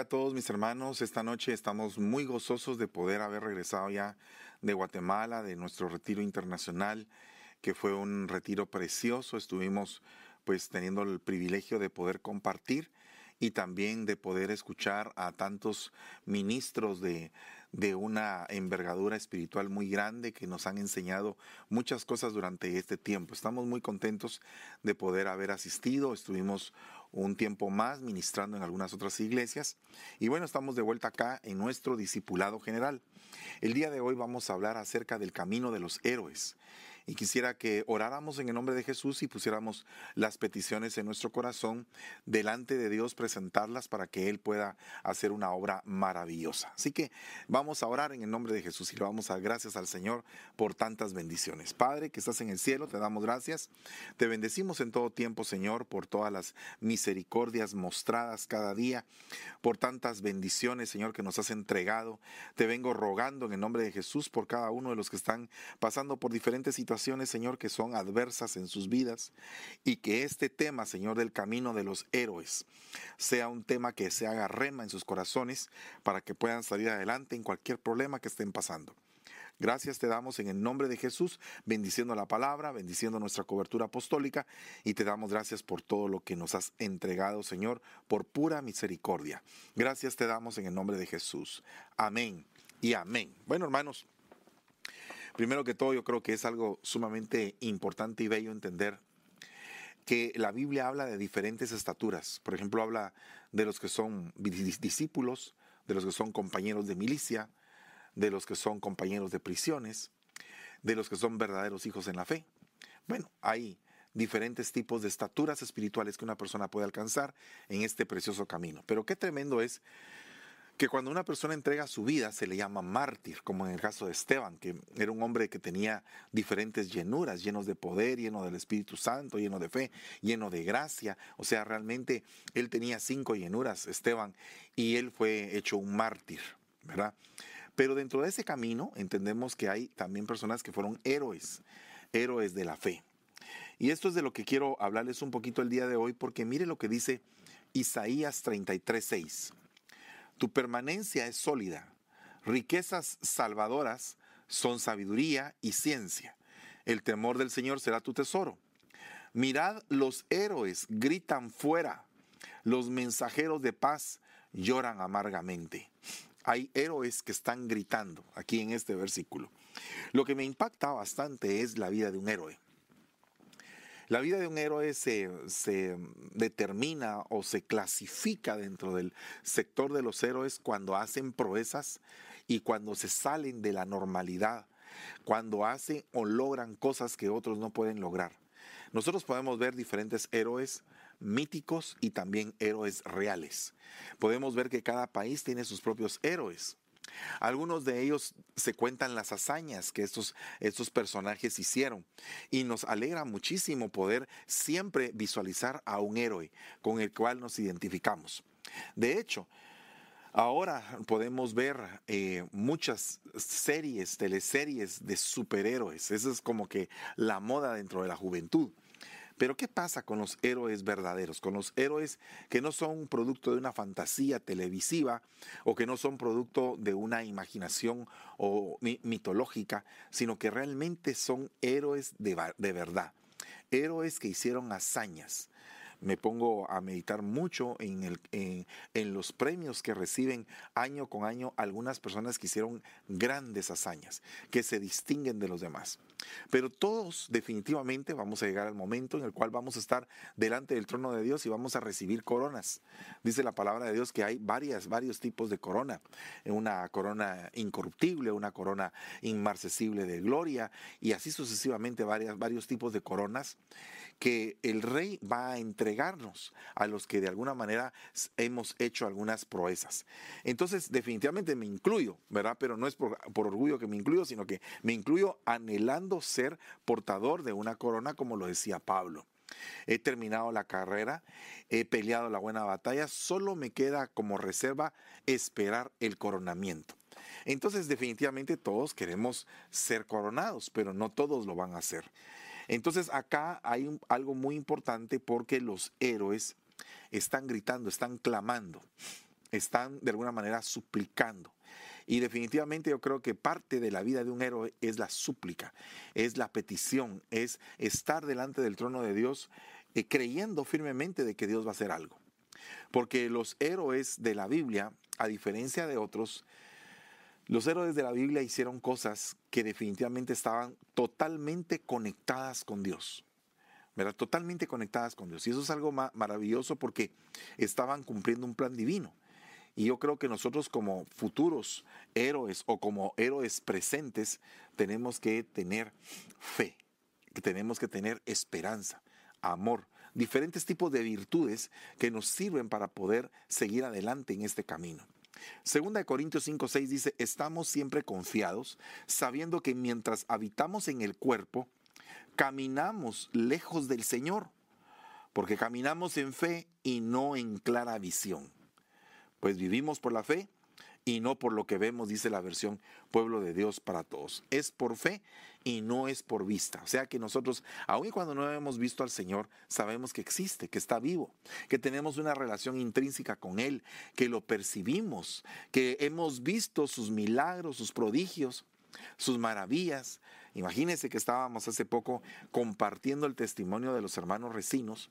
Bendiga a todos mis hermanos. Esta noche estamos muy gozosos de poder haber regresado ya de Guatemala, de nuestro retiro internacional, que fue un retiro precioso. Estuvimos pues teniendo el privilegio de poder compartir y también de poder escuchar a tantos ministros de, de una envergadura espiritual muy grande que nos han enseñado muchas cosas durante este tiempo. Estamos muy contentos de poder haber asistido. Estuvimos un tiempo más ministrando en algunas otras iglesias. Y bueno, estamos de vuelta acá en nuestro discipulado general. El día de hoy vamos a hablar acerca del camino de los héroes y quisiera que oráramos en el nombre de Jesús y pusiéramos las peticiones en nuestro corazón delante de Dios, presentarlas para que Él pueda hacer una obra maravillosa. Así que vamos a orar en el nombre de Jesús y le vamos a dar gracias al Señor por tantas bendiciones. Padre, que estás en el cielo, te damos gracias. Te bendecimos en todo tiempo, Señor, por todas las misericordias mostradas cada día, por tantas bendiciones, Señor, que nos has entregado. Te vengo rogando en el nombre de Jesús por cada uno de los que están pasando por diferentes situaciones Señor, que son adversas en sus vidas y que este tema, Señor, del camino de los héroes, sea un tema que se haga rema en sus corazones para que puedan salir adelante en cualquier problema que estén pasando. Gracias te damos en el nombre de Jesús, bendiciendo la palabra, bendiciendo nuestra cobertura apostólica y te damos gracias por todo lo que nos has entregado, Señor, por pura misericordia. Gracias te damos en el nombre de Jesús. Amén y amén. Bueno, hermanos. Primero que todo, yo creo que es algo sumamente importante y bello entender que la Biblia habla de diferentes estaturas. Por ejemplo, habla de los que son discípulos, de los que son compañeros de milicia, de los que son compañeros de prisiones, de los que son verdaderos hijos en la fe. Bueno, hay diferentes tipos de estaturas espirituales que una persona puede alcanzar en este precioso camino. Pero qué tremendo es que cuando una persona entrega su vida se le llama mártir, como en el caso de Esteban, que era un hombre que tenía diferentes llenuras, llenos de poder, lleno del Espíritu Santo, lleno de fe, lleno de gracia. O sea, realmente él tenía cinco llenuras, Esteban, y él fue hecho un mártir, ¿verdad? Pero dentro de ese camino entendemos que hay también personas que fueron héroes, héroes de la fe. Y esto es de lo que quiero hablarles un poquito el día de hoy, porque mire lo que dice Isaías 33.6. Tu permanencia es sólida. Riquezas salvadoras son sabiduría y ciencia. El temor del Señor será tu tesoro. Mirad, los héroes gritan fuera. Los mensajeros de paz lloran amargamente. Hay héroes que están gritando aquí en este versículo. Lo que me impacta bastante es la vida de un héroe. La vida de un héroe se, determina o se clasifica dentro del sector de los héroes cuando hacen proezas y cuando se salen de la normalidad, cuando hacen o logran cosas que otros no pueden lograr. Nosotros podemos ver diferentes héroes míticos y también héroes reales. Podemos ver que cada país tiene sus propios héroes. Algunos de ellos se cuentan las hazañas que estos, estos personajes hicieron y nos alegra muchísimo poder siempre visualizar a un héroe con el cual nos identificamos. De hecho, Ahora podemos ver eh, muchas series, teleseries de superhéroes. Esa es como que la moda dentro de la juventud. Pero ¿qué pasa con los héroes verdaderos? Con los héroes que no son producto de una fantasía televisiva o que no son producto de una imaginación o mitológica, sino que realmente son héroes de, de verdad. Héroes que hicieron hazañas, me pongo a meditar mucho en, el, en, los premios que reciben año con año algunas personas que hicieron grandes hazañas, que se distinguen de los demás. Pero todos definitivamente vamos a llegar al momento en el cual vamos a estar delante del trono de Dios y vamos a recibir coronas. Dice la palabra de Dios que hay varias, varios tipos de corona. Una corona incorruptible, una corona inmarcesible de gloria y así sucesivamente varias, varios tipos de coronas que el rey va a a los que de alguna manera hemos hecho algunas proezas. Entonces, definitivamente me incluyo, ¿verdad? Pero no es por, orgullo que me incluyo, sino que me incluyo anhelando ser portador de una corona, como lo decía Pablo. He terminado la carrera, he peleado la buena batalla, solo me queda como reserva esperar el coronamiento. Entonces definitivamente todos queremos ser coronados, pero no todos lo van a hacer. Entonces acá hay algo muy importante porque los héroes están gritando, están clamando. están de alguna manera suplicando. Y definitivamente yo creo que parte de la vida de un héroe es la súplica, es la petición, es estar delante del trono de Dios eh, creyendo firmemente de que Dios va a hacer algo. Porque los héroes de la Biblia, a diferencia de otros, los héroes de la Biblia hicieron cosas que definitivamente estaban totalmente conectadas con Dios. ¿verdad? Totalmente conectadas con Dios. Y eso es algo maravilloso porque estaban cumpliendo un plan divino. Y yo creo que nosotros como futuros héroes o como héroes presentes tenemos que tener fe, que tenemos que tener esperanza, amor, diferentes tipos de virtudes que nos sirven para poder seguir adelante en este camino. Segunda de Corintios 5, 6 dice, estamos siempre confiados, sabiendo que mientras habitamos en el cuerpo, caminamos lejos del Señor, porque caminamos en fe y no en clara visión. Pues vivimos por la fe y no por lo que vemos, dice la versión pueblo de Dios para todos. Es por fe y no es por vista. O sea que nosotros, aun cuando no hemos visto al Señor, sabemos que existe, que está vivo, que tenemos una relación intrínseca con Él, que lo percibimos, que hemos visto sus milagros, sus prodigios, sus maravillas. Imagínense que estábamos hace poco compartiendo el testimonio de los hermanos recinos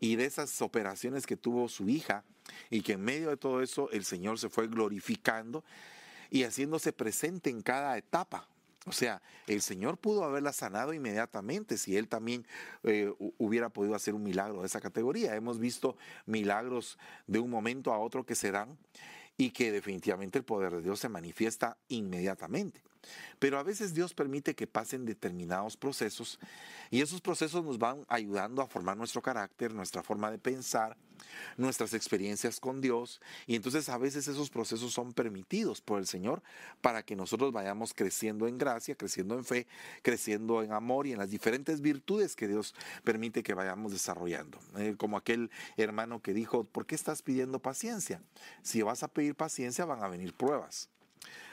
y de esas operaciones que tuvo su hija y que en medio de todo eso el Señor se fue glorificando y haciéndose presente en cada etapa. O sea, el Señor pudo haberla sanado inmediatamente si Él también eh, hubiera podido hacer un milagro de esa categoría. Hemos visto milagros de un momento a otro que se dan y que definitivamente el poder de Dios se manifiesta inmediatamente. Pero a veces Dios permite que pasen determinados procesos y esos procesos nos van ayudando a formar nuestro carácter, nuestra forma de pensar, nuestras experiencias con Dios. Y entonces a veces esos procesos son permitidos por el Señor para que nosotros vayamos creciendo en gracia, creciendo en fe, creciendo en amor y en las diferentes virtudes que Dios permite que vayamos desarrollando. Eh, como aquel hermano que dijo, ¿por qué estás pidiendo paciencia? Si vas a pedir paciencia van a venir pruebas.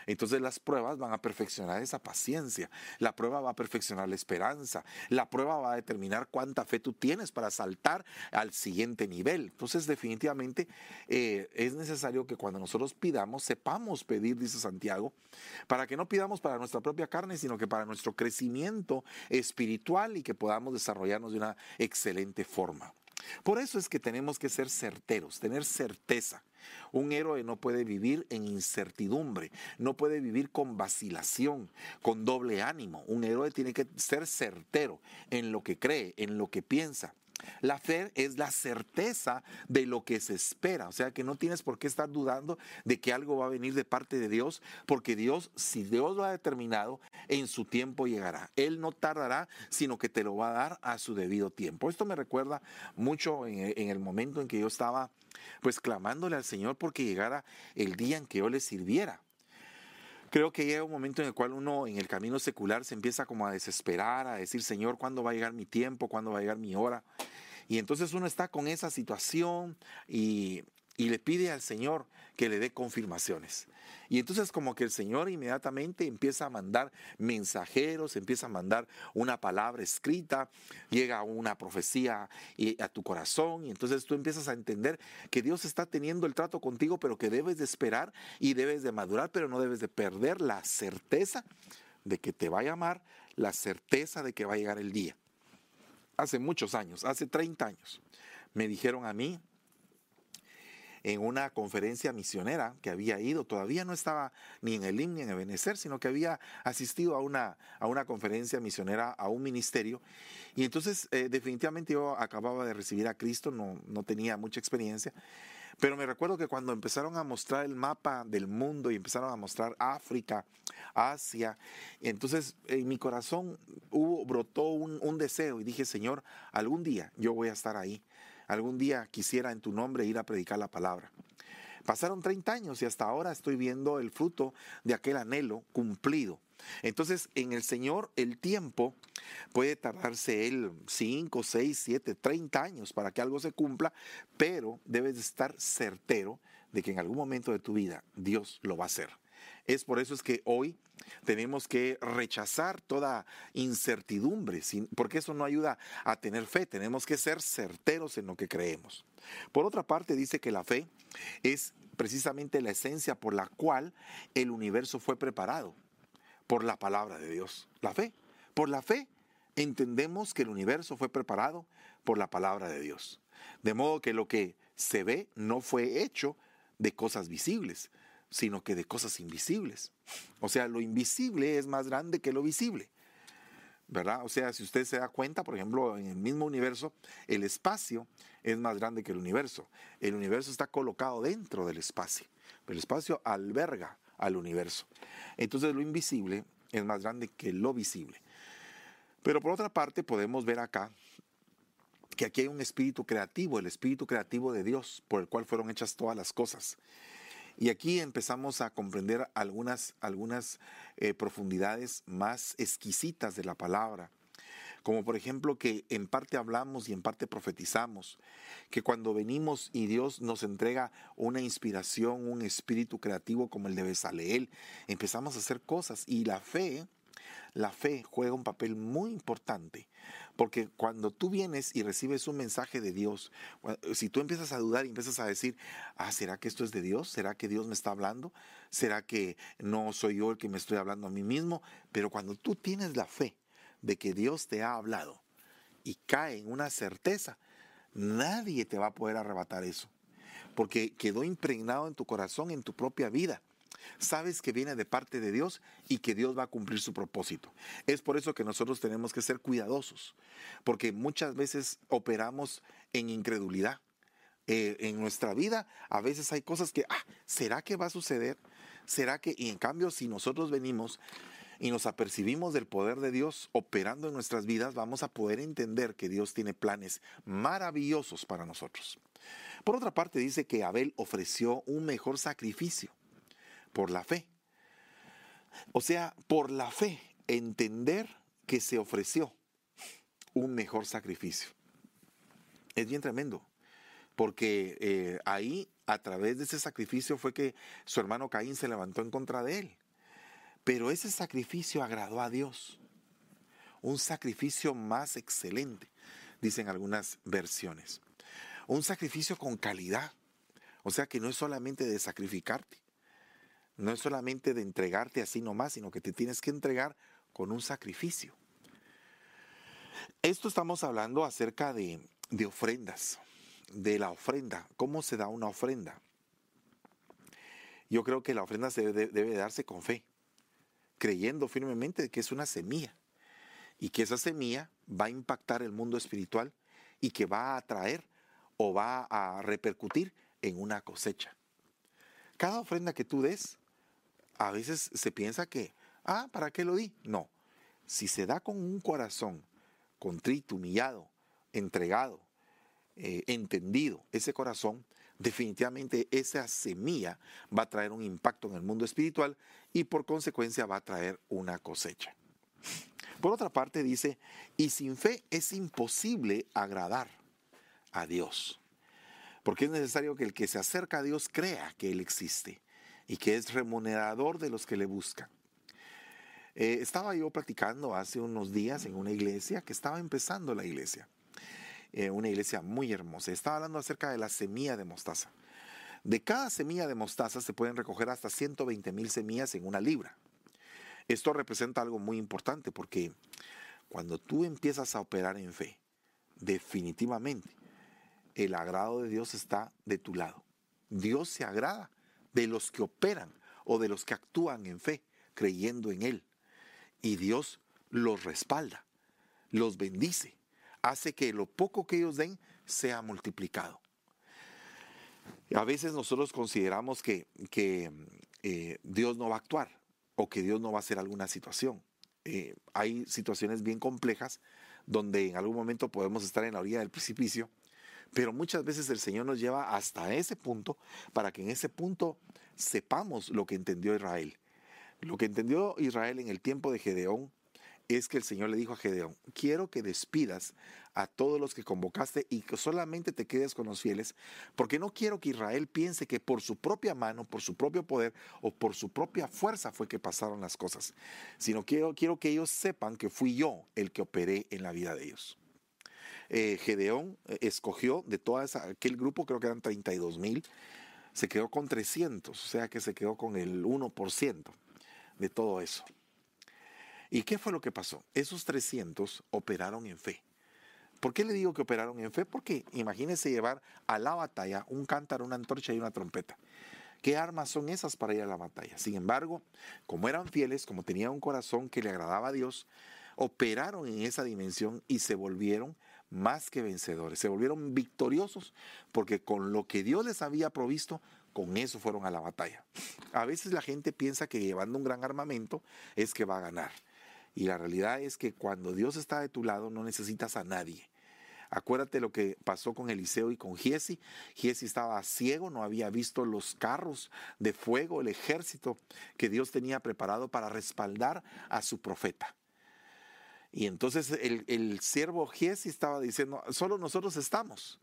Entonces las pruebas van a perfeccionar esa paciencia, la prueba va a perfeccionar la esperanza, la prueba va a determinar cuánta fe tú tienes para saltar al siguiente nivel. Entonces definitivamente eh, es necesario que cuando nosotros pidamos, sepamos pedir, dice Santiago, para que no pidamos para nuestra propia carne, sino que para nuestro crecimiento espiritual y que podamos desarrollarnos de una excelente forma. Por eso es que tenemos que ser certeros, tener certeza. Un héroe no puede vivir en incertidumbre, no puede vivir con vacilación, con doble ánimo. Un héroe tiene que ser certero en lo que cree, en lo que piensa. La fe es la certeza de lo que se espera, o sea que no tienes por qué estar dudando de que algo va a venir de parte de Dios, porque Dios, si Dios lo ha determinado, en su tiempo llegará. Él no tardará, sino que te lo va a dar a su debido tiempo. Esto me recuerda mucho en, el momento en que yo estaba pues clamándole al Señor porque llegara el día en que yo le sirviera creo que llega un momento en el cual uno en el camino secular se empieza como a desesperar, a decir, Señor, ¿cuándo va a llegar mi tiempo? ¿Cuándo va a llegar mi hora? Y entonces uno está con esa situación y, y le pide al Señor que le dé confirmaciones. Y entonces como que el Señor inmediatamente empieza a mandar mensajeros, empieza a mandar una palabra escrita, llega una profecía a tu corazón y entonces tú empiezas a entender que Dios está teniendo el trato contigo, pero que debes de esperar y debes de madurar, pero no debes de perder la certeza de que te va a llamar, la certeza de que va a llegar el día. Hace muchos años, hace 30 años, me dijeron a mí, en una conferencia misionera que había ido, todavía no estaba ni en el IM ni en el Benecer, sino que había asistido a una, a una conferencia misionera, a un ministerio. Y entonces eh, definitivamente yo acababa de recibir a Cristo, no, no tenía mucha experiencia. Pero me recuerdo que cuando empezaron a mostrar el mapa del mundo y empezaron a mostrar África, Asia, entonces en mi corazón brotó un deseo y dije, Señor, algún día yo voy a estar ahí algún día quisiera en tu nombre ir a predicar la palabra. Pasaron 30 años y hasta ahora estoy viendo el fruto de aquel anhelo cumplido. Entonces, en el Señor el tiempo puede tardarse él 5, 6, 7, 30 años para que algo se cumpla, pero debes estar certero de que en algún momento de tu vida Dios lo va a hacer. Es por eso es que hoy tenemos que rechazar toda incertidumbre, porque eso no ayuda a tener fe. Tenemos que ser certeros en lo que creemos. Por otra parte, dice que la fe es precisamente la esencia por la cual el universo fue preparado, por la palabra de Dios. La fe. Por la fe entendemos que el universo fue preparado por la palabra de Dios. De modo que lo que se ve no fue hecho de cosas visibles, sino que de cosas invisibles. O sea, lo invisible es más grande que lo visible. ¿Verdad? O sea, si usted se da cuenta, por ejemplo, en el mismo universo, el espacio es más grande que el universo. El universo está colocado dentro del espacio. El espacio alberga al universo. Entonces lo invisible es más grande que lo visible. Pero por otra parte podemos ver acá que aquí hay un espíritu creativo, el espíritu creativo de Dios, por el cual fueron hechas todas las cosas. Y aquí empezamos a comprender algunas, algunas eh, profundidades más exquisitas de la palabra, como por ejemplo que en parte hablamos y en parte profetizamos, que cuando venimos y Dios nos entrega una inspiración, un espíritu creativo como el de Besaleel, empezamos a hacer cosas y la fe la fe juega un papel muy importante, porque cuando tú vienes y recibes un mensaje de Dios, si tú empiezas a dudar y empiezas a decir, ah, ¿será que esto es de Dios? ¿Será que Dios me está hablando? ¿Será que no soy yo el que me estoy hablando a mí mismo? Pero cuando tú tienes la fe de que Dios te ha hablado y cae en una certeza, nadie te va a poder arrebatar eso, porque quedó impregnado en tu corazón, en tu propia vida sabes que viene de parte de Dios y que Dios va a cumplir su propósito. Es por eso que nosotros tenemos que ser cuidadosos, porque muchas veces operamos en incredulidad. Eh, en nuestra vida a veces hay cosas que, ah, ¿será que va a suceder? ¿Será que? Y en cambio, si nosotros venimos y nos apercibimos del poder de Dios operando en nuestras vidas, vamos a poder entender que Dios tiene planes maravillosos para nosotros. Por otra parte, dice que Abel ofreció un mejor sacrificio por la fe. O sea, por la fe, entender que se ofreció un mejor sacrificio. Es bien tremendo, porque eh, ahí, a través de ese sacrificio, fue que su hermano Caín se levantó en contra de él. Pero ese sacrificio agradó a Dios. Un sacrificio más excelente, dicen algunas versiones. Un sacrificio con calidad. O sea que no es solamente de sacrificarte, no es solamente de entregarte así nomás, sino que te tienes que entregar con un sacrificio. Esto estamos hablando acerca de, ofrendas, de la ofrenda. ¿Cómo se da una ofrenda? Yo creo que la ofrenda se debe, debe darse con fe, creyendo firmemente que es una semilla y que esa semilla va a impactar el mundo espiritual y que va a atraer o va a repercutir en una cosecha. Cada ofrenda que tú des a veces se piensa que, ah, ¿para qué lo di? No. Si se da con un corazón contrito, humillado, entregado, eh, entendido, ese corazón, definitivamente esa semilla va a traer un impacto en el mundo espiritual y por consecuencia va a traer una cosecha. Por otra parte dice, y sin fe es imposible agradar a Dios, porque es necesario que el que se acerca a Dios crea que Él existe y que es remunerador de los que le buscan. Eh, estaba yo practicando hace unos días en una iglesia que estaba empezando la iglesia, eh, una iglesia muy hermosa. Estaba hablando acerca de la semilla de mostaza. De cada semilla de mostaza se pueden recoger hasta 120 mil semillas en una libra. Esto representa algo muy importante porque cuando tú empiezas a operar en fe, definitivamente el agrado de Dios está de tu lado. Dios se agrada de los que operan o de los que actúan en fe, creyendo en Él. Y Dios los respalda, los bendice, hace que lo poco que ellos den sea multiplicado. A veces nosotros consideramos que, que eh, Dios no va a actuar o que Dios no va a hacer alguna situación. Eh, hay situaciones bien complejas donde en algún momento podemos estar en la orilla del precipicio pero muchas veces el Señor nos lleva hasta ese punto para que en ese punto sepamos lo que entendió Israel. Lo que entendió Israel en el tiempo de Gedeón es que el Señor le dijo a Gedeón, quiero que despidas a todos los que convocaste y que solamente te quedes con los fieles, porque no quiero que Israel piense que por su propia mano, por su propio poder o por su propia fuerza fue que pasaron las cosas, sino quiero, quiero que ellos sepan que fui yo el que operé en la vida de ellos. Eh, Gedeón eh, escogió de todo aquel grupo, creo que eran 32 mil, se quedó con 300, o sea que se quedó con el 1% de todo eso. ¿Y qué fue lo que pasó? Esos 300 operaron en fe. ¿Por qué le digo que operaron en fe? Porque imagínense llevar a la batalla un cántaro, una antorcha y una trompeta. ¿Qué armas son esas para ir a la batalla? Sin embargo, como eran fieles, como tenían un corazón que le agradaba a Dios, operaron en esa dimensión y se volvieron más que vencedores, se volvieron victoriosos porque con lo que Dios les había provisto, con eso fueron a la batalla. A veces la gente piensa que llevando un gran armamento es que va a ganar. Y la realidad es que cuando Dios está de tu lado no necesitas a nadie. Acuérdate lo que pasó con Eliseo y con Giesi. Giesi estaba ciego, no había visto los carros de fuego, el ejército que Dios tenía preparado para respaldar a su profeta. Y entonces el, el siervo Giesi estaba diciendo, solo nosotros estamos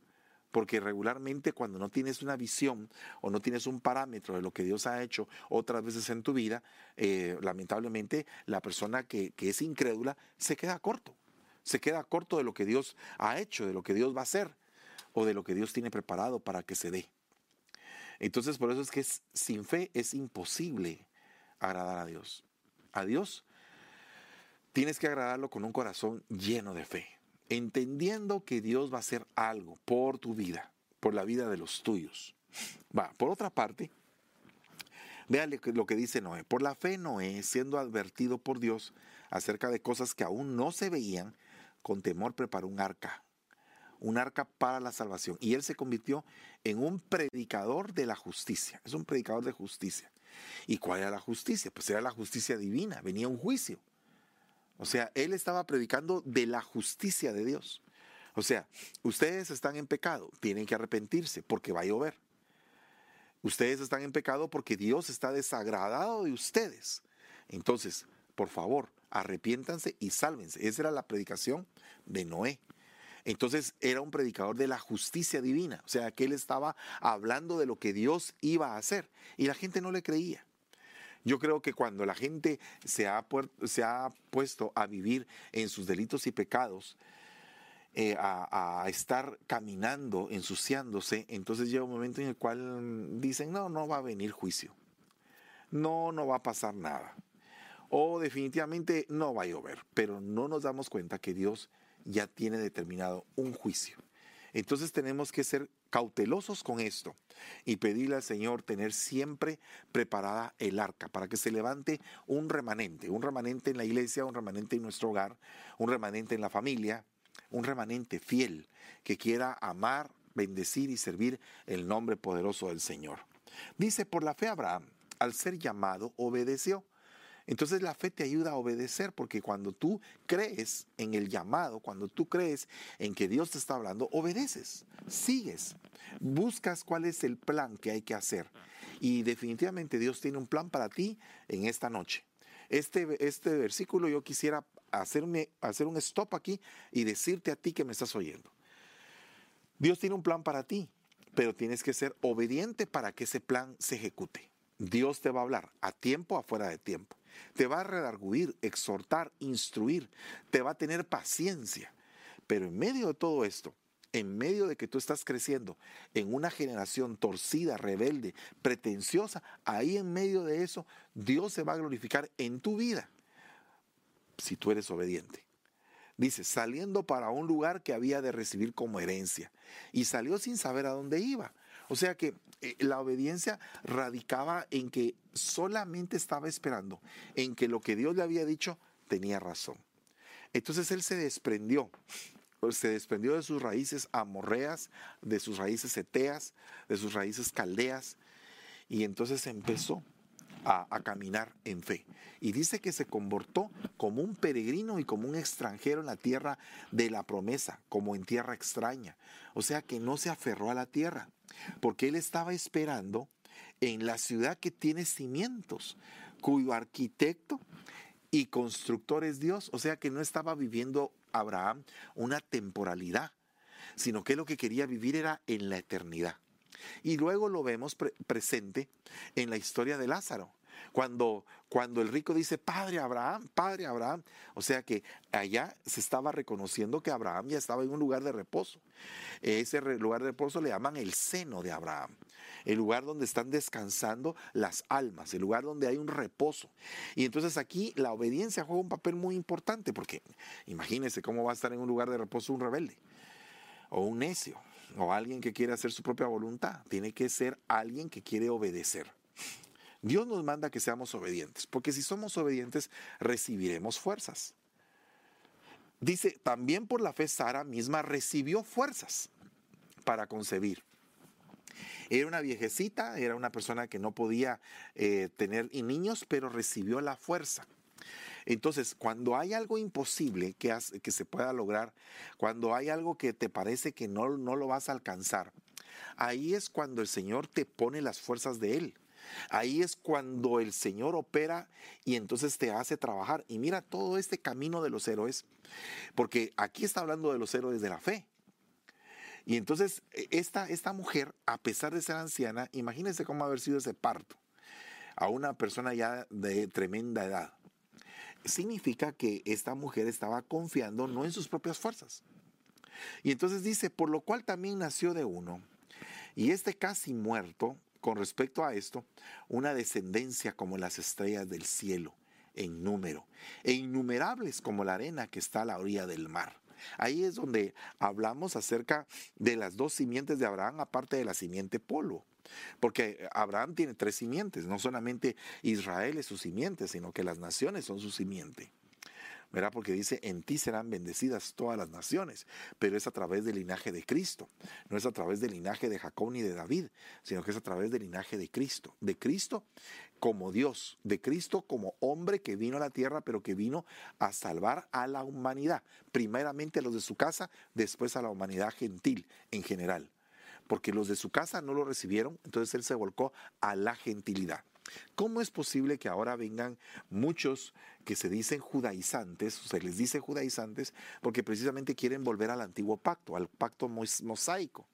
porque regularmente cuando no tienes una visión o no tienes un parámetro de lo que Dios ha hecho otras veces en tu vida, eh, lamentablemente la persona que, que es incrédula se queda corto, se queda corto de lo que Dios ha hecho, de lo que Dios va a hacer o de lo que Dios tiene preparado para que se dé. Entonces por eso es que sin fe es imposible agradar a Dios. A Dios tienes que agradarlo con un corazón lleno de fe entendiendo que Dios va a hacer algo por tu vida, por la vida de los tuyos. Va, por otra parte, véale lo que dice Noé. Por la fe Noé, siendo advertido por Dios acerca de cosas que aún no se veían, con temor preparó un arca, un arca para la salvación. Y él se convirtió en un predicador de la justicia. Es un predicador de justicia. ¿Y cuál era la justicia? Pues era la justicia divina, venía un juicio. O sea, él estaba predicando de la justicia de Dios. O sea, ustedes están en pecado, tienen que arrepentirse porque va a llover. Ustedes están en pecado porque Dios está desagradado de ustedes. Entonces, por favor, arrepiéntanse y sálvense. Esa era la predicación de Noé. Entonces era un predicador de la justicia divina, o sea, que él estaba hablando de lo que Dios iba a hacer y la gente no le creía. Yo creo que cuando la gente se ha, puesto a vivir en sus delitos y pecados, eh, a, estar caminando, ensuciándose, entonces llega un momento en el cual dicen, no, no va a venir juicio, no, no va a pasar nada, o definitivamente no va a llover, pero no nos damos cuenta que Dios ya tiene determinado un juicio. Entonces tenemos que ser cautelosos con esto y pedirle al Señor tener siempre preparada el arca para que se levante un remanente, un remanente en la iglesia, un remanente en nuestro hogar, un remanente en la familia, un remanente fiel que quiera amar, bendecir y servir el nombre poderoso del Señor. Dice, por la fe Abraham, al ser llamado, obedeció entonces la fe te ayuda a obedecer porque cuando tú crees en el llamado, cuando tú crees en que Dios te está hablando, obedeces, sigues, buscas cuál es el plan que hay que hacer. Y definitivamente Dios tiene un plan para ti en esta noche. Este, este versículo yo quisiera hacerme, hacer un stop aquí y decirte a ti que me estás oyendo. Dios tiene un plan para ti, pero tienes que ser obediente para que ese plan se ejecute. Dios te va a hablar a tiempo, afuera de tiempo. Te va a redarguir, exhortar, instruir, te va a tener paciencia. Pero en medio de todo esto, en medio de que tú estás creciendo en una generación torcida, rebelde, pretenciosa, ahí en medio de eso, Dios se va a glorificar en tu vida si tú eres obediente. Dice, saliendo para un lugar que había de recibir como herencia. Y salió sin saber a dónde iba. O sea que eh, la obediencia radicaba en que solamente estaba esperando, en que lo que Dios le había dicho tenía razón. Entonces él se desprendió, se desprendió de sus raíces amorreas, de sus raíces eteas, de sus raíces caldeas, y entonces empezó a, caminar en fe. Y dice que se comportó como un peregrino y como un extranjero en la tierra de la promesa, como en tierra extraña. O sea que no se aferró a la tierra, porque él estaba esperando en la ciudad que tiene cimientos, cuyo arquitecto y constructor es Dios. O sea que no estaba viviendo Abraham una temporalidad, sino que lo que quería vivir era en la eternidad. Y luego lo vemos presente en la historia de Lázaro. Cuando, cuando el rico dice, Padre Abraham, Padre Abraham, o sea que allá se estaba reconociendo que Abraham ya estaba en un lugar de reposo. Ese lugar de reposo le llaman el seno de Abraham, el lugar donde están descansando las almas, el lugar donde hay un reposo. Y entonces aquí la obediencia juega un papel muy importante, porque imagínense cómo va a estar en un lugar de reposo un rebelde o un necio o alguien que quiere hacer su propia voluntad. Tiene que ser alguien que quiere obedecer. Dios nos manda que seamos obedientes, porque si somos obedientes recibiremos fuerzas. Dice, también por la fe Sara misma recibió fuerzas para concebir. Era una viejecita, era una persona que no podía eh, tener niños, pero recibió la fuerza. Entonces, cuando hay algo imposible que, se pueda lograr, cuando hay algo que te parece que no, no lo vas a alcanzar, ahí es cuando el Señor te pone las fuerzas de Él. Ahí es cuando el Señor opera y entonces te hace trabajar. Y mira todo este camino de los héroes, porque aquí está hablando de los héroes de la fe. Y entonces e, esta, esta mujer, a pesar de ser anciana, imagínense cómo haber sido ese parto a una persona ya de tremenda edad. Significa que esta mujer estaba confiando no en sus propias fuerzas. Y entonces dice, por lo cual también nació de uno. Y este casi muerto con respecto a esto, una descendencia como las estrellas del cielo en número, e innumerables como la arena que está a la orilla del mar. Ahí es donde hablamos acerca de las dos simientes de Abraham, aparte de la simiente polvo. Porque Abraham tiene tres simientes, no solamente Israel es su simiente, sino que las naciones son su simiente. ¿verdad? Porque dice, en ti serán bendecidas todas las naciones, pero es a través del linaje de Cristo, no es a través del linaje de Jacob ni de David, sino que es a través del linaje de Cristo, de Cristo como Dios, de Cristo como hombre que vino a la tierra, pero que vino a salvar a la humanidad, primeramente a los de su casa, después a la humanidad gentil en general. Porque los de su casa no lo recibieron, entonces él se volcó a la gentilidad. ¿Cómo es posible que ahora vengan muchos que se dicen judaizantes, se les dice judaizantes, porque precisamente quieren volver al antiguo pacto, al pacto mosaico?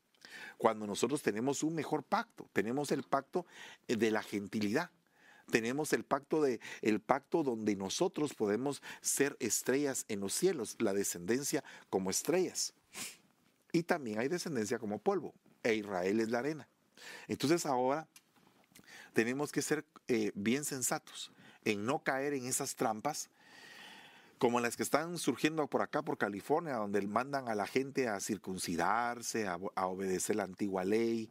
Cuando nosotros tenemos un mejor pacto, tenemos el pacto eh, de la gentilidad, tenemos el pacto de el pacto donde nosotros podemos ser estrellas en los cielos, la descendencia como estrellas. Y también hay descendencia como polvo, e Israel es la arena. Entonces ahora tenemos que ser eh, bien sensatos en no caer en esas trampas como las que están surgiendo por acá, por California, donde mandan a la gente a circuncidarse, a, obedecer la antigua ley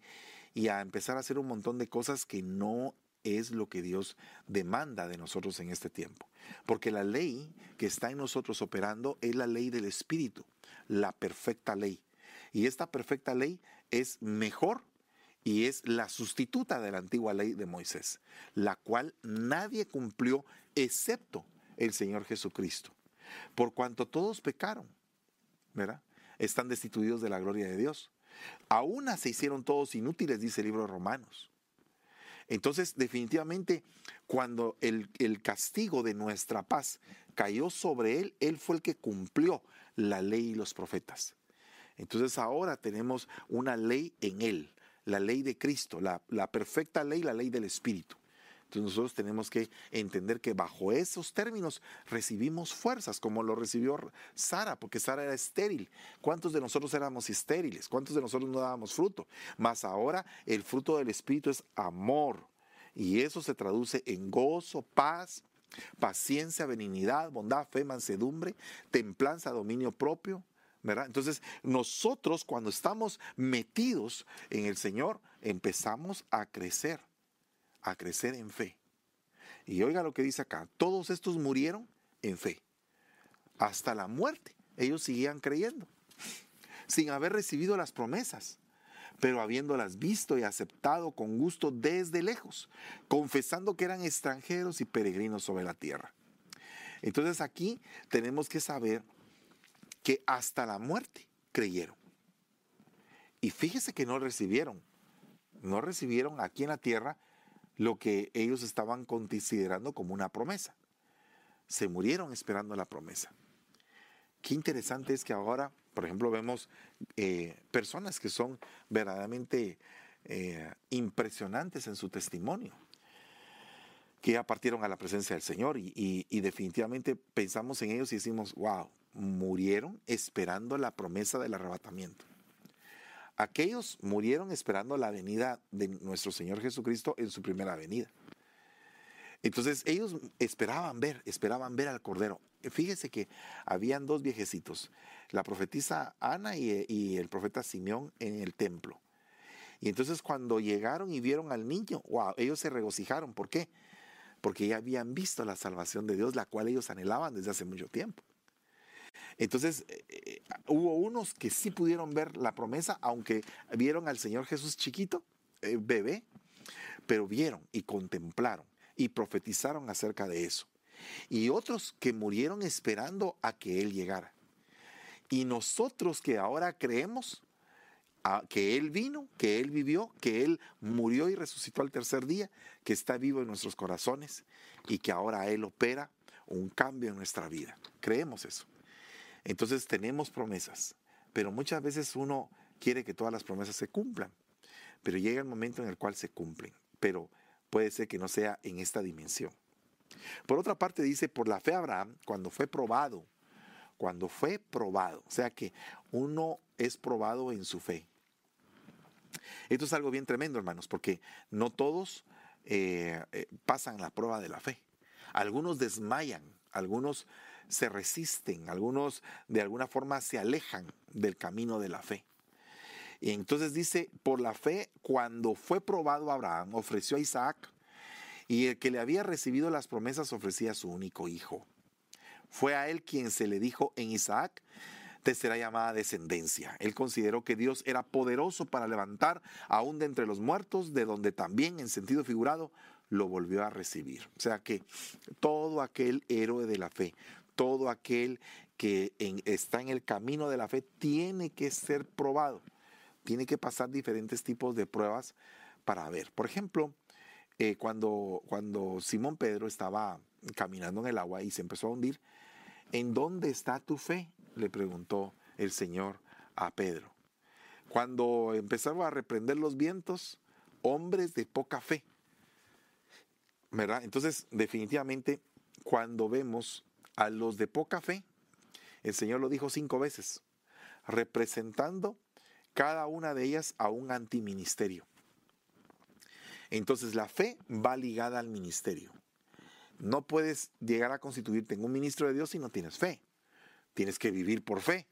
y a empezar a hacer un montón de cosas que no es lo que Dios demanda de nosotros en este tiempo. Porque la ley que está en nosotros operando es la ley del Espíritu, la perfecta ley. Y esta perfecta ley es mejor y es la sustituta de la antigua ley de Moisés, la cual nadie cumplió excepto el Señor Jesucristo. Por cuanto todos pecaron, ¿verdad? Están destituidos de la gloria de Dios. Aún se hicieron todos inútiles, dice el libro de Romanos. Entonces, definitivamente, cuando el, el, castigo de nuestra paz cayó sobre él, él fue el que cumplió la ley y los profetas. Entonces ahora tenemos una ley en él, la ley de Cristo, la, perfecta ley, la ley del Espíritu. Entonces nosotros tenemos que entender que bajo esos términos recibimos fuerzas, como lo recibió Sara, porque Sara era estéril. ¿Cuántos de nosotros éramos estériles? ¿Cuántos de nosotros no dábamos fruto? Mas ahora el fruto del Espíritu es amor. Y eso se traduce en gozo, paz, paciencia, benignidad, bondad, fe, mansedumbre, templanza, dominio propio. Entonces, nosotros cuando estamos metidos en el Señor, empezamos a crecer, a crecer en fe. Y oiga lo que dice acá, todos estos murieron en fe, hasta la muerte. Ellos seguían creyendo, sin haber recibido las promesas, pero habiéndolas visto y aceptado con gusto desde lejos, confesando que eran extranjeros y peregrinos sobre la tierra. Entonces aquí tenemos que saber que hasta la muerte creyeron. Y fíjese que no recibieron, no recibieron aquí en la tierra lo que ellos estaban considerando como una promesa. se murieron esperando la promesa. Qué interesante es que ahora, por ejemplo, vemos eh, personas que son verdaderamente eh, impresionantes en su testimonio, que ya partieron a la presencia del Señor y, definitivamente pensamos en ellos y decimos, wow, murieron esperando la promesa del arrebatamiento. Aquellos murieron esperando la venida de nuestro Señor Jesucristo en su primera venida. Entonces ellos esperaban ver, esperaban ver al Cordero. Fíjese que habían dos viejecitos, la profetisa Ana y, el profeta Simeón en el templo. Y entonces cuando llegaron y vieron al niño, wow, ellos se regocijaron. ¿Por qué? Porque ya habían visto la salvación de Dios, la cual ellos anhelaban desde hace mucho tiempo. Entonces, eh, eh, hubo unos que sí pudieron ver la promesa, aunque vieron al Señor Jesús chiquito, eh, bebé, pero vieron y contemplaron y profetizaron acerca de eso. Y otros que murieron esperando a que Él llegara. Y nosotros que ahora creemos que Él vino, que Él vivió, que Él murió y resucitó al tercer día, que está vivo en nuestros corazones y que ahora Él opera un cambio en nuestra vida. Creemos eso. Entonces tenemos promesas, pero muchas veces uno quiere que todas las promesas se cumplan, pero llega el momento en el cual se cumplen, pero puede ser que no sea en esta dimensión. Por otra parte dice, por la fe Abraham, cuando fue probado, cuando fue probado, o sea que uno es probado en su fe. Esto es algo bien tremendo, hermanos, porque no todos eh, eh, pasan la prueba de la fe. Algunos desmayan, algunos se resisten, algunos de alguna forma se alejan del camino de la fe. Y entonces dice, por la fe, cuando fue probado Abraham, ofreció a Isaac, y el que le había recibido las promesas ofrecía a su único hijo. Fue a él quien se le dijo en Isaac, te será llamada descendencia. Él consideró que Dios era poderoso para levantar aún de entre los muertos, de donde también, en sentido figurado, lo volvió a recibir. O sea que todo aquel héroe de la fe, todo aquel que está en el camino de la fe, tiene que ser probado tiene que pasar diferentes tipos de pruebas para ver. Por ejemplo, eh, cuando, cuando Simón Pedro estaba caminando en el agua y se empezó a hundir, ¿en dónde está tu fe? le preguntó el Señor a Pedro. Cuando empezaron a reprender los vientos, hombres de poca fe. ¿Verdad? Entonces, definitivamente, cuando vemos a los de poca fe, el Señor lo dijo cinco veces, representando cada una de ellas a un antiministerio. Entonces la fe va ligada al ministerio. No puedes llegar a constituirte en un ministro de Dios si no tienes fe. Tienes que vivir por fe.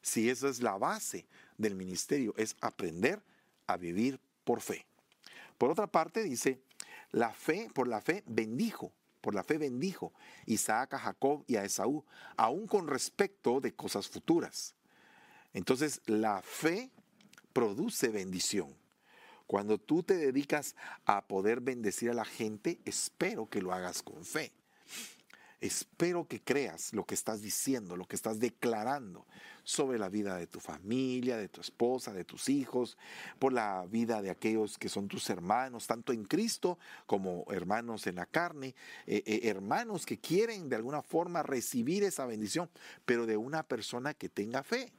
Si eso es la base del ministerio, es aprender a vivir por fe. Por otra parte, dice, la fe, por la fe bendijo, por la fe bendijo Isaac a Jacob y a Esaú, aún con respecto de cosas futuras. Entonces, la fe produce bendición. Cuando tú te dedicas a poder bendecir a la gente, espero que lo hagas con fe. Espero que creas lo que estás diciendo, lo que estás declarando sobre la vida de tu familia, de tu esposa, de tus hijos, por la vida de aquellos que son tus hermanos, tanto en Cristo como hermanos en la carne, eh, eh, hermanos que quieren de alguna forma recibir esa bendición, pero de una persona que tenga fe.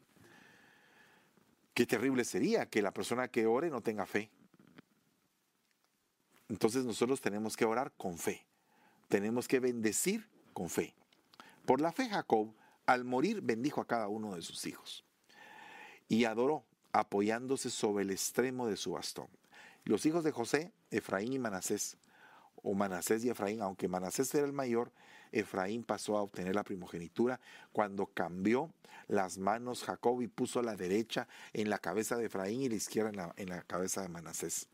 Qué terrible sería que la persona que ore no tenga fe. Entonces nosotros tenemos que orar con fe. Tenemos que bendecir con fe. Por la fe Jacob, al morir, bendijo a cada uno de sus hijos. Y adoró, apoyándose sobre el extremo de su bastón. Los hijos de José, Efraín y Manasés, o Manasés y Efraín, aunque Manasés era el mayor, Efraín pasó a obtener la primogenitura cuando cambió las manos Jacob y puso la derecha en la cabeza de Efraín y la izquierda en la, cabeza de Manasés.